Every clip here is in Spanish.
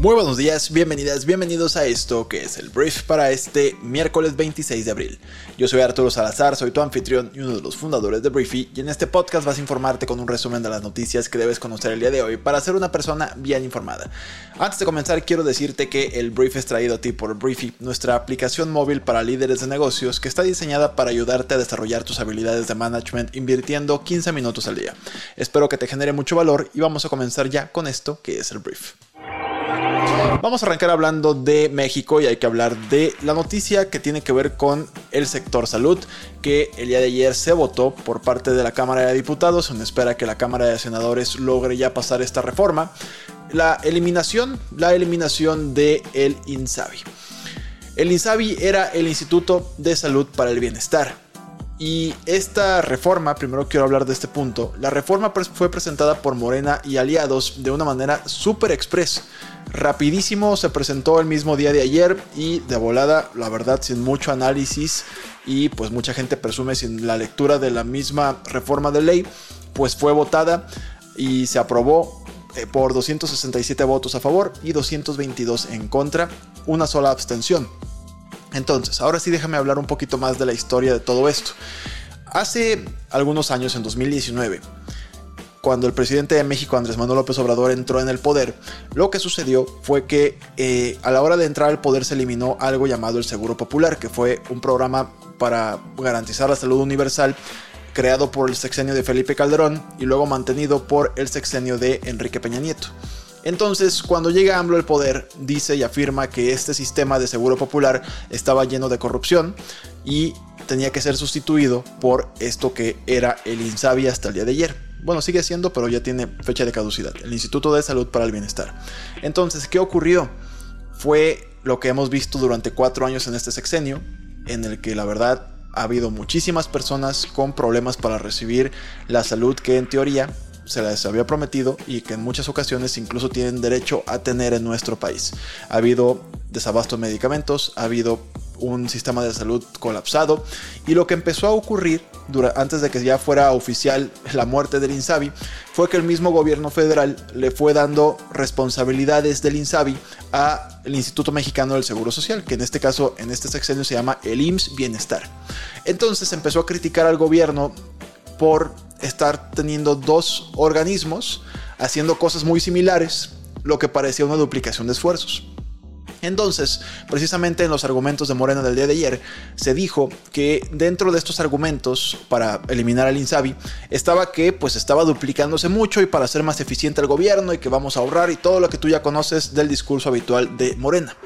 Muy buenos días, bienvenidas, bienvenidos a esto que es el brief para este miércoles 26 de abril. Yo soy Arturo Salazar, soy tu anfitrión y uno de los fundadores de Briefy y en este podcast vas a informarte con un resumen de las noticias que debes conocer el día de hoy para ser una persona bien informada. Antes de comenzar quiero decirte que el brief es traído a ti por Briefy, nuestra aplicación móvil para líderes de negocios que está diseñada para ayudarte a desarrollar tus habilidades de management invirtiendo 15 minutos al día. Espero que te genere mucho valor y vamos a comenzar ya con esto que es el brief. Vamos a arrancar hablando de México y hay que hablar de la noticia que tiene que ver con el sector salud, que el día de ayer se votó por parte de la Cámara de Diputados, se espera que la Cámara de Senadores logre ya pasar esta reforma, la eliminación, la eliminación de el INSABI. El INSABI era el Instituto de Salud para el Bienestar. Y esta reforma, primero quiero hablar de este punto, la reforma fue presentada por Morena y aliados de una manera súper express rapidísimo, se presentó el mismo día de ayer y de volada, la verdad, sin mucho análisis y pues mucha gente presume sin la lectura de la misma reforma de ley, pues fue votada y se aprobó eh, por 267 votos a favor y 222 en contra, una sola abstención. Entonces, ahora sí déjame hablar un poquito más de la historia de todo esto. Hace algunos años, en 2019, cuando el presidente de México, Andrés Manuel López Obrador, entró en el poder, lo que sucedió fue que eh, a la hora de entrar al poder se eliminó algo llamado el Seguro Popular, que fue un programa para garantizar la salud universal creado por el sexenio de Felipe Calderón y luego mantenido por el sexenio de Enrique Peña Nieto. Entonces, cuando llega AMLO al poder, dice y afirma que este sistema de seguro popular estaba lleno de corrupción y tenía que ser sustituido por esto que era el INSABI hasta el día de ayer. Bueno, sigue siendo, pero ya tiene fecha de caducidad. El Instituto de Salud para el Bienestar. Entonces, ¿qué ocurrió? Fue lo que hemos visto durante cuatro años en este sexenio, en el que la verdad ha habido muchísimas personas con problemas para recibir la salud que en teoría se les había prometido y que en muchas ocasiones incluso tienen derecho a tener en nuestro país. Ha habido desabasto de medicamentos, ha habido un sistema de salud colapsado y lo que empezó a ocurrir antes de que ya fuera oficial la muerte del INSABI fue que el mismo gobierno federal le fue dando responsabilidades del INSABI al Instituto Mexicano del Seguro Social, que en este caso en este sexenio se llama el IMSS Bienestar. Entonces empezó a criticar al gobierno por estar teniendo dos organismos haciendo cosas muy similares, lo que parecía una duplicación de esfuerzos. Entonces, precisamente en los argumentos de Morena del día de ayer, se dijo que dentro de estos argumentos para eliminar al Insabi estaba que pues estaba duplicándose mucho y para hacer más eficiente el gobierno y que vamos a ahorrar y todo lo que tú ya conoces del discurso habitual de Morena.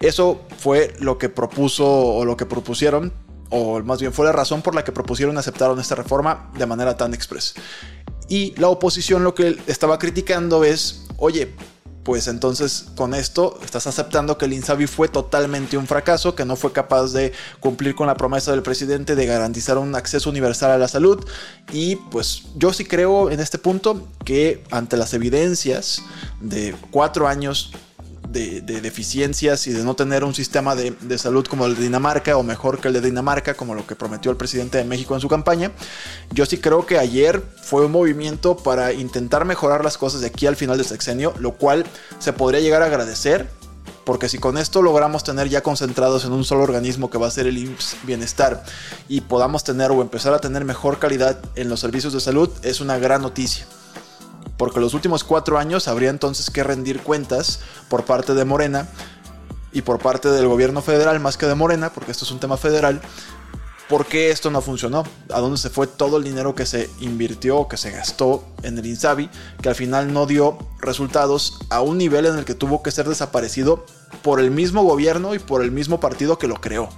Eso fue lo que propuso o lo que propusieron o más bien fue la razón por la que propusieron aceptaron esta reforma de manera tan express. Y la oposición lo que estaba criticando es, oye, pues entonces con esto estás aceptando que el INSABI fue totalmente un fracaso, que no fue capaz de cumplir con la promesa del presidente de garantizar un acceso universal a la salud. Y pues yo sí creo en este punto que ante las evidencias de cuatro años de, deficiencias y de no tener un sistema de, de, salud como el de Dinamarca o mejor que el de Dinamarca, como lo que prometió el presidente de México en su campaña. Yo sí creo que ayer fue un movimiento para intentar mejorar las cosas de aquí al final del sexenio, lo cual se podría llegar a agradecer. Porque si con esto logramos tener ya concentrados en un solo organismo que va a ser el IMSS Bienestar y podamos tener o empezar a tener mejor calidad en los servicios de salud, es una gran noticia porque los últimos cuatro años habría entonces que rendir cuentas por parte de Morena y por parte del gobierno federal, más que de Morena, porque esto es un tema federal, ¿por qué esto no funcionó? ¿A dónde se fue todo el dinero que se invirtió que se gastó en el Insabi, que al final no dio resultados a un nivel en el que tuvo que ser desaparecido por el mismo gobierno y por el mismo partido que lo creó?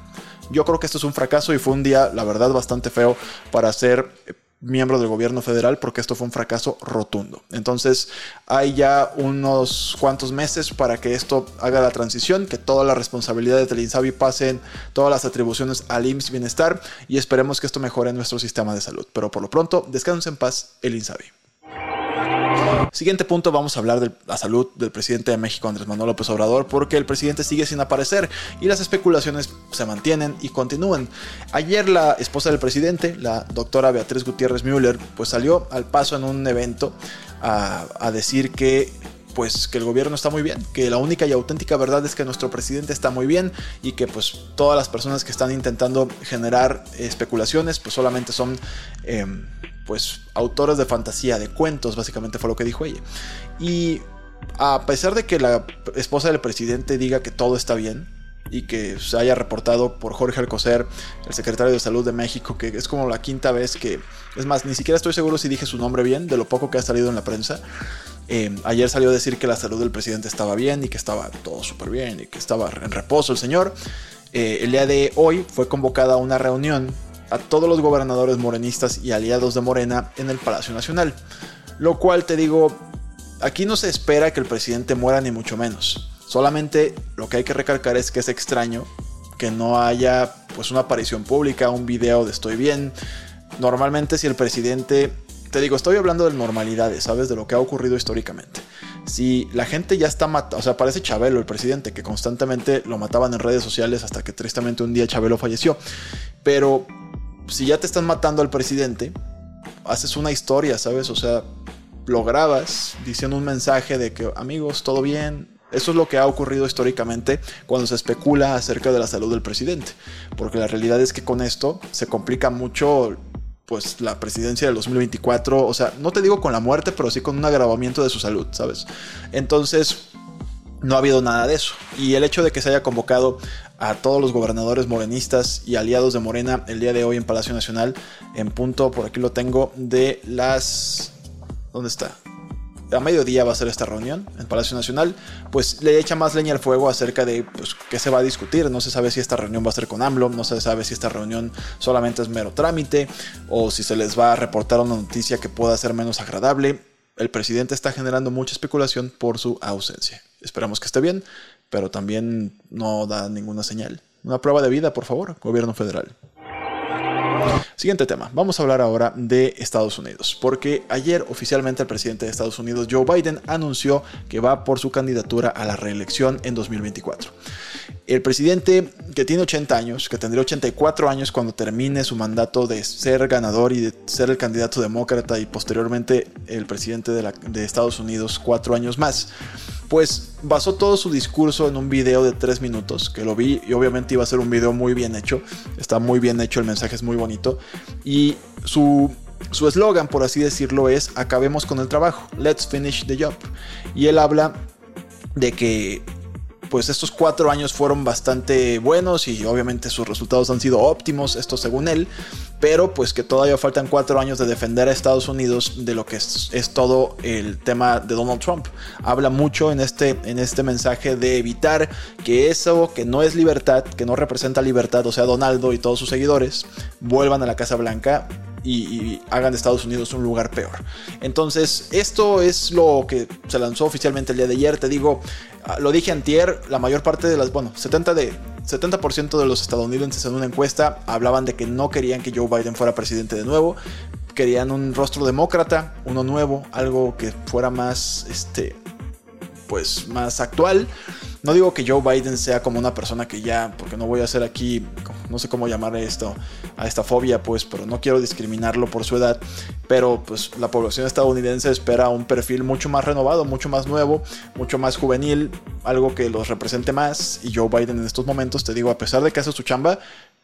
Yo creo que esto es un fracaso y fue un día, la verdad, bastante feo para ser miembro del gobierno federal porque esto fue un fracaso rotundo. Entonces hay ya unos cuantos meses para que esto haga la transición, que todas las responsabilidades del INSABI pasen, todas las atribuciones al IMSS Bienestar y esperemos que esto mejore nuestro sistema de salud. Pero por lo pronto, descansen en paz el INSABI. Siguiente punto, vamos a hablar de la salud del presidente de México, Andrés Manuel López Obrador, porque el presidente sigue sin aparecer y las especulaciones se mantienen y continúan. Ayer la esposa del presidente, la doctora Beatriz Gutiérrez Müller, pues salió al paso en un evento a, decir que pues que el gobierno está muy bien, que la única y auténtica verdad es que nuestro presidente está muy bien y que pues todas las personas que están intentando generar especulaciones pues solamente son em, pues autores de fantasía, de cuentos, básicamente fue lo que dijo ella. Y a pesar de que la esposa del presidente diga que todo está bien, y que se haya reportado por Jorge Alcocer, el secretario de Salud de México, que es como la quinta vez que, es más, ni siquiera estoy seguro si dije su nombre bien, de lo poco que ha salido en la prensa. Eh, ayer salió a decir que la salud del presidente estaba bien y que estaba todo súper bien y que estaba en reposo el señor. Eh, el día de hoy fue convocada una reunión a todos los gobernadores morenistas y aliados de Morena en el Palacio Nacional. Lo cual te digo, aquí no se espera que el presidente muera ni mucho menos. Solamente lo que hay que recalcar es que es extraño que no haya pues una aparición pública, un video de estoy bien. Normalmente si el presidente, te digo, estoy hablando de normalidades, ¿sabes? De lo que ha ocurrido históricamente. Si la gente ya está matando, o sea, parece Chabelo, el presidente, que constantemente lo mataban en redes sociales hasta que tristemente un día Chabelo falleció. Pero si ya te están matando al presidente, haces una historia, ¿sabes? O sea, lo grabas diciendo un mensaje de que amigos, todo bien, eso es lo que ha ocurrido históricamente cuando se especula acerca de la salud del presidente, porque la realidad es que con esto se complica mucho pues la presidencia del 2024, o sea, no te digo con la muerte, pero sí con un agravamiento de su salud, ¿sabes? Entonces, no ha habido nada de eso. Y el hecho de que se haya convocado a todos los gobernadores morenistas y aliados de Morena el día de hoy en Palacio Nacional, en punto, por aquí lo tengo, de las... ¿Dónde está? a mediodía va a ser esta reunión en Palacio Nacional, pues le echa más leña al fuego acerca de pues, qué se va a discutir. No se sabe si esta reunión va a ser con AMLO, no se sabe si esta reunión solamente es mero trámite o si se les va a reportar una noticia que pueda ser menos agradable. El presidente está generando mucha especulación por su ausencia. Esperamos que esté bien, pero también no da ninguna señal. Una prueba de vida, por favor, gobierno federal. Siguiente tema, vamos a hablar ahora de Estados Unidos, porque ayer oficialmente el presidente de Estados Unidos, Joe Biden, anunció que va por su candidatura a la reelección en 2024. El presidente que tiene 80 años, que tendría 84 años cuando termine su mandato de ser ganador y de ser el candidato demócrata y posteriormente el presidente de, de Estados Unidos cuatro años más, pues basó todo su discurso en un video de tres minutos, que lo vi y obviamente iba a ser un video muy bien hecho, está muy bien hecho, el mensaje es muy bonito, y su su eslogan, por así decirlo, es acabemos con el trabajo, let's finish the job. Y él habla de que pues estos cuatro años fueron bastante buenos y obviamente sus resultados han sido óptimos, esto según él, pero pues que todavía faltan cuatro años de defender a Estados Unidos de lo que es, todo el tema de Donald Trump. Habla mucho en este, en este mensaje de evitar que eso que no es libertad, que no representa libertad, o sea, Donaldo y todos sus seguidores, vuelvan a la Casa Blanca y, hagan de Estados Unidos un lugar peor. Entonces, esto es lo que se lanzó oficialmente el día de ayer. Te digo, ah, lo dije antier, la mayor parte de las, bueno, 70 de 70% de los estadounidenses en una encuesta hablaban de que no querían que Joe Biden fuera presidente de nuevo. Querían un rostro demócrata, uno nuevo, algo que fuera más, este, pues, más actual. No digo que Joe Biden sea como una persona que ya, porque no voy a hacer aquí, no sé cómo llamar esto, a esta fobia, pues, pero no quiero discriminarlo por su edad. Pero pues la población estadounidense espera un perfil mucho más renovado, mucho más nuevo, mucho más juvenil, algo que los represente más. Y Joe Biden en estos momentos, te digo, a pesar de que hace su chamba,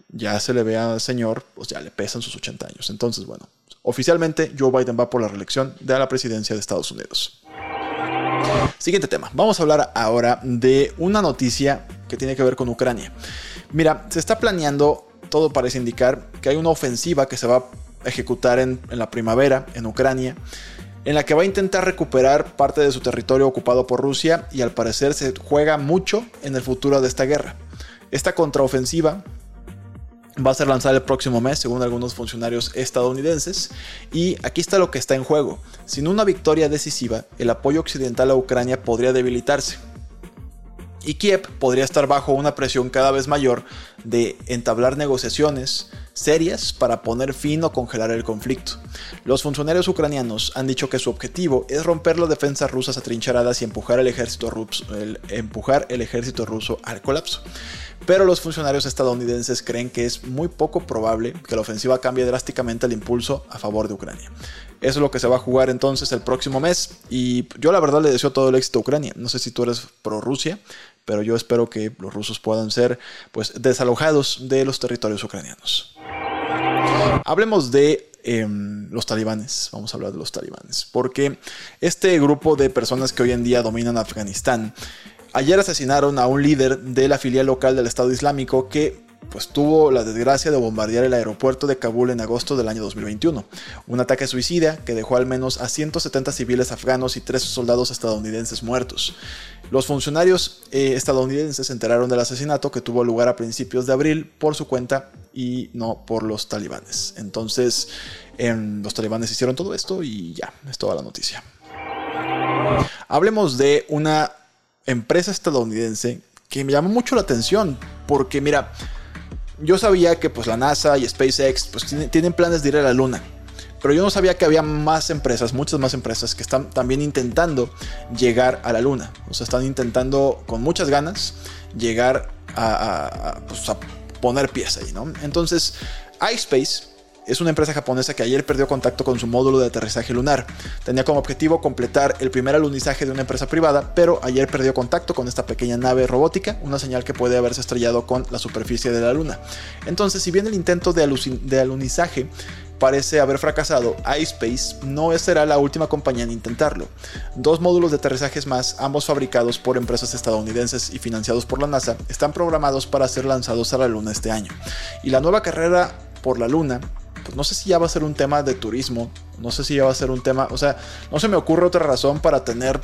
ya se le ve al señor, pues ya le pesan sus 80 años. Entonces, bueno, oficialmente Joe Biden va por la reelección de la presidencia de Estados Unidos. Siguiente tema. Vamos a hablar ahora de una noticia que tiene que ver con Ucrania. Mira, se está planeando, todo parece indicar, que hay una ofensiva que se va a ejecutar en, la primavera en Ucrania, en la que va a intentar recuperar parte de su territorio ocupado por Rusia y al parecer se juega mucho en el futuro de esta guerra. Esta contraofensiva va a ser lanzada el próximo mes, según algunos funcionarios estadounidenses. Y aquí está lo que está en juego. Sin una victoria decisiva, el apoyo occidental a Ucrania podría debilitarse. Y Kiev podría estar bajo una presión cada vez mayor de entablar negociaciones serias para poner fin o congelar el conflicto. Los funcionarios ucranianos han dicho que su objetivo es romper las defensas rusas atrincheradas y empujar el ejército ruso, al colapso. Pero los funcionarios estadounidenses creen que es muy poco probable que la ofensiva cambie drásticamente el impulso a favor de Ucrania. Eso es lo que se va a jugar entonces el próximo mes. Y yo la verdad le deseo todo el éxito a Ucrania. No sé si tú eres pro Rusia, pero yo espero que los rusos puedan ser pues desalojados de los territorios ucranianos. Hablemos de em, los talibanes, vamos a hablar de los talibanes, porque este grupo de personas que hoy en día dominan Afganistán, ayer asesinaron a un líder de la filial local del Estado Islámico que pues tuvo la desgracia de bombardear el aeropuerto de Kabul en agosto del año 2021. Un ataque suicida que dejó al menos a 170 civiles afganos y tres soldados estadounidenses muertos. Los funcionarios eh, estadounidenses se enteraron del asesinato que tuvo lugar a principios de abril por su cuenta y no por los talibanes. Entonces, los talibanes hicieron todo esto y ya, es toda la noticia. Hablemos de una empresa estadounidense que me llamó mucho la atención porque mira, yo sabía que pues la NASA y SpaceX pues tienen planes de ir a la Luna. Pero yo no sabía que había más empresas, muchas más empresas que están también intentando llegar a la Luna. O sea, están intentando con muchas ganas llegar a, pues, a poner pies ahí, ¿no? Entonces, iSpace es una empresa japonesa que ayer perdió contacto con su módulo de aterrizaje lunar. Tenía como objetivo completar el primer alunizaje de una empresa privada, pero ayer perdió contacto con esta pequeña nave robótica, una señal que puede haberse estrellado con la superficie de la luna. Entonces, si bien el intento de alunizaje parece haber fracasado, iSpace no será la última compañía en intentarlo. Dos módulos de aterrizajes más, ambos fabricados por empresas estadounidenses y financiados por la NASA, están programados para ser lanzados a la Luna este año. Y la nueva carrera por la Luna pues no sé si ya va a ser un tema de turismo, no sé si ya va a ser un tema, o sea, no se me ocurre otra razón para tener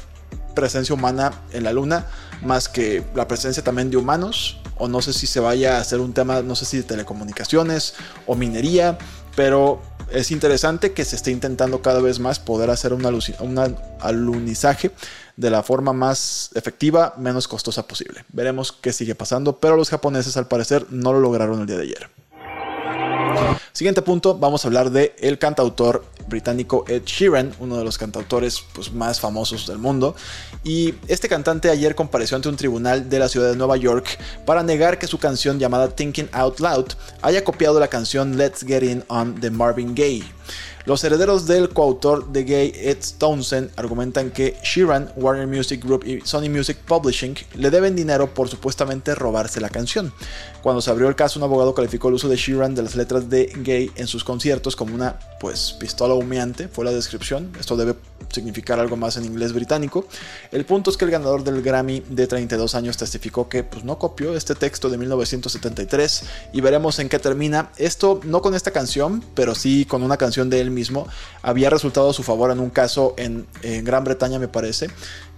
presencia humana en la luna más que la presencia también de humanos o no sé si se vaya a hacer un tema, no sé si de telecomunicaciones o minería, pero es interesante que se esté intentando cada vez más poder hacer un, un alunizaje de la forma más efectiva, menos costosa posible. Veremos qué sigue pasando, pero los japoneses al parecer no lo lograron el día de ayer. Siguiente punto, vamos a hablar de el cantautor británico Ed Sheeran, uno de los cantautores pues, más famosos del mundo. Y este cantante ayer compareció ante un tribunal de la ciudad de Nueva York para negar que su canción llamada Thinking Out Loud haya copiado la canción Let's Get In On de Marvin Gaye. Los herederos del coautor de Gay Ed Townsend argumentan que Sheeran, Warner Music Group y Sony Music Publishing le deben dinero por supuestamente robarse la canción. Cuando se abrió el caso, un abogado calificó el uso de Sheeran de las letras de Gay en sus conciertos como una pues pistola humeante, fue la descripción. Esto debe significar algo más en inglés británico. El punto es que el ganador del Grammy de 32 años testificó que pues, no copió este texto de 1973 y veremos en qué termina. Esto no con esta canción, pero sí con una canción de él mismo. Había resultado a su favor en un caso en, Gran Bretaña, me parece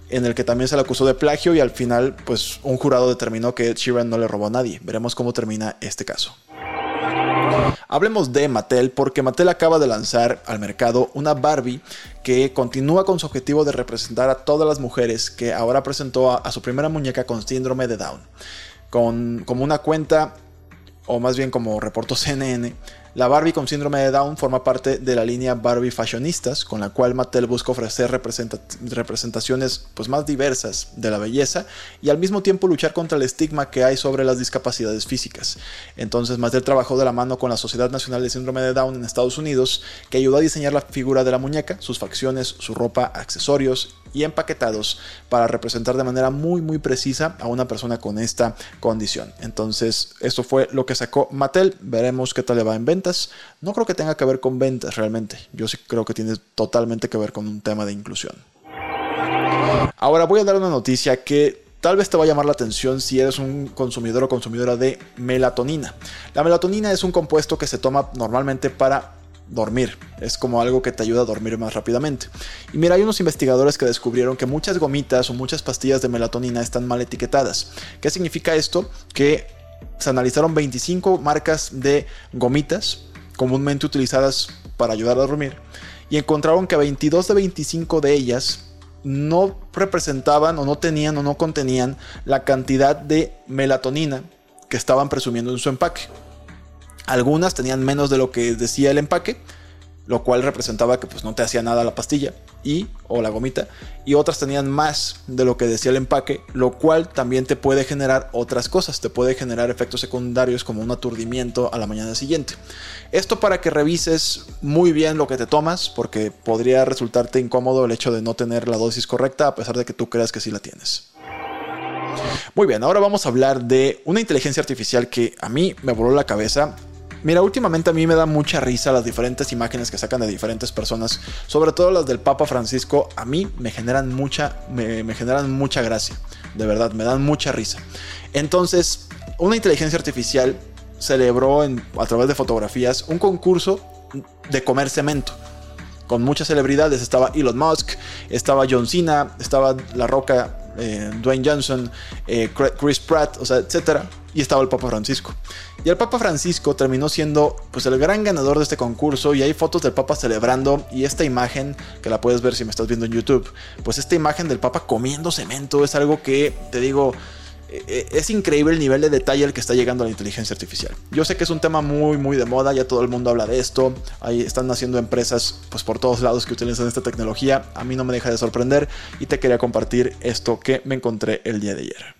en el que también se le acusó de plagio y al final pues un jurado determinó que Sheeran no le robó a nadie. Veremos cómo termina este caso. Hablemos de Mattel porque Mattel acaba de lanzar al mercado una Barbie que continúa con su objetivo de representar a todas las mujeres que ahora presentó a, su primera muñeca con síndrome de Down. Con, como una cuenta, o más bien como reportó CNN, la Barbie con síndrome de Down forma parte de la línea Barbie Fashionistas, con la cual Mattel busca ofrecer representaciones pues, más diversas de la belleza y al mismo tiempo luchar contra el estigma que hay sobre las discapacidades físicas. Entonces Mattel trabajó de la mano con la Sociedad Nacional de Síndrome de Down en Estados Unidos, que ayudó a diseñar la figura de la muñeca, sus facciones, su ropa, accesorios y empaquetados para representar de manera muy muy precisa a una persona con esta condición. Entonces, esto fue lo que sacó Mattel. Veremos qué tal le va en No creo que tenga que ver con ventas realmente. Yo sí creo que tiene totalmente que ver con un tema de inclusión. Ahora voy a dar una noticia que tal vez te va a llamar la atención si eres un consumidor o consumidora de melatonina. La melatonina es un compuesto que se toma normalmente para dormir. Es como algo que te ayuda a dormir más rápidamente. Y mira, hay unos investigadores que descubrieron que muchas gomitas o muchas pastillas de melatonina están mal etiquetadas. ¿Qué significa esto? Que se analizaron 25 marcas de gomitas comúnmente utilizadas para ayudar a dormir y encontraron que 22 de 25 de ellas no representaban o no tenían o no contenían la cantidad de melatonina que estaban presumiendo en su empaque. Algunas tenían menos de lo que decía el empaque, lo cual representaba que pues no te hacía nada la pastilla y o la gomita y otras tenían más de lo que decía el empaque, lo cual también te puede generar otras cosas, te puede generar efectos secundarios como un aturdimiento a la mañana siguiente. Esto para que revises muy bien lo que te tomas porque podría resultarte incómodo el hecho de no tener la dosis correcta a pesar de que tú creas que sí la tienes. Muy bien, ahora vamos a hablar de una inteligencia artificial que a mí me voló la cabeza Mira, últimamente a mí me da mucha risa las diferentes imágenes que sacan de diferentes personas, sobre todo las del Papa Francisco, a mí me generan mucha, me, generan mucha gracia, de verdad, me dan mucha risa. Entonces, una inteligencia artificial celebró a través de fotografías un concurso de comer cemento con muchas celebridades. Estaba Elon Musk, estaba John Cena, estaba La Roca, eh, Dwayne Johnson, eh, Chris Pratt, o sea, etcétera y estaba el Papa Francisco. Y el Papa Francisco terminó siendo pues el gran ganador de este concurso y hay fotos del Papa celebrando y esta imagen que la puedes ver si me estás viendo en YouTube, pues esta imagen del Papa comiendo cemento es algo que te digo es increíble el nivel de detalle al que está llegando la inteligencia artificial. Yo sé que es un tema muy muy de moda, ya todo el mundo habla de esto, ahí están naciendo empresas pues por todos lados que utilizan esta tecnología, a mí no me deja de sorprender y te quería compartir esto que me encontré el día de ayer.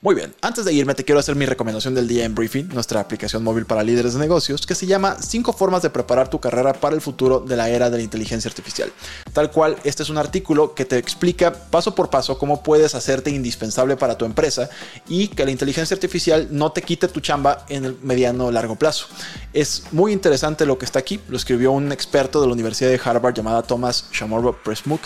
Muy bien, antes de irme te quiero hacer mi recomendación del día en Briefing, nuestra aplicación móvil para líderes de negocios, que se llama 5 formas de preparar tu carrera para el futuro de la era de la inteligencia artificial. Tal cual, este es un artículo que te explica paso por paso cómo puedes hacerte indispensable para tu empresa y que la inteligencia artificial no te quite tu chamba en el mediano o largo plazo. Es muy interesante lo que está aquí, lo escribió un experto de la Universidad de Harvard llamada Thomas Presmuk,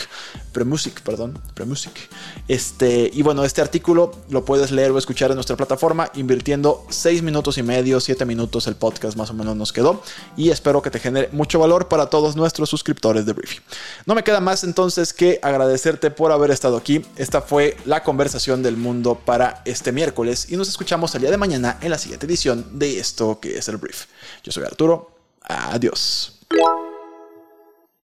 Premusic, perdón, Premusic. Este, y bueno, este artículo lo puedes leer o escuchar en nuestra plataforma invirtiendo 6 minutos y medio, 7 minutos el podcast más o menos nos quedó y espero que te genere mucho valor para todos nuestros suscriptores de Briefing. No me queda más entonces que agradecerte por haber estado aquí. Esta fue la conversación del mundo para este miércoles y nos escuchamos el día de mañana en la siguiente edición de esto que es el Brief. Yo soy Arturo. Adiós.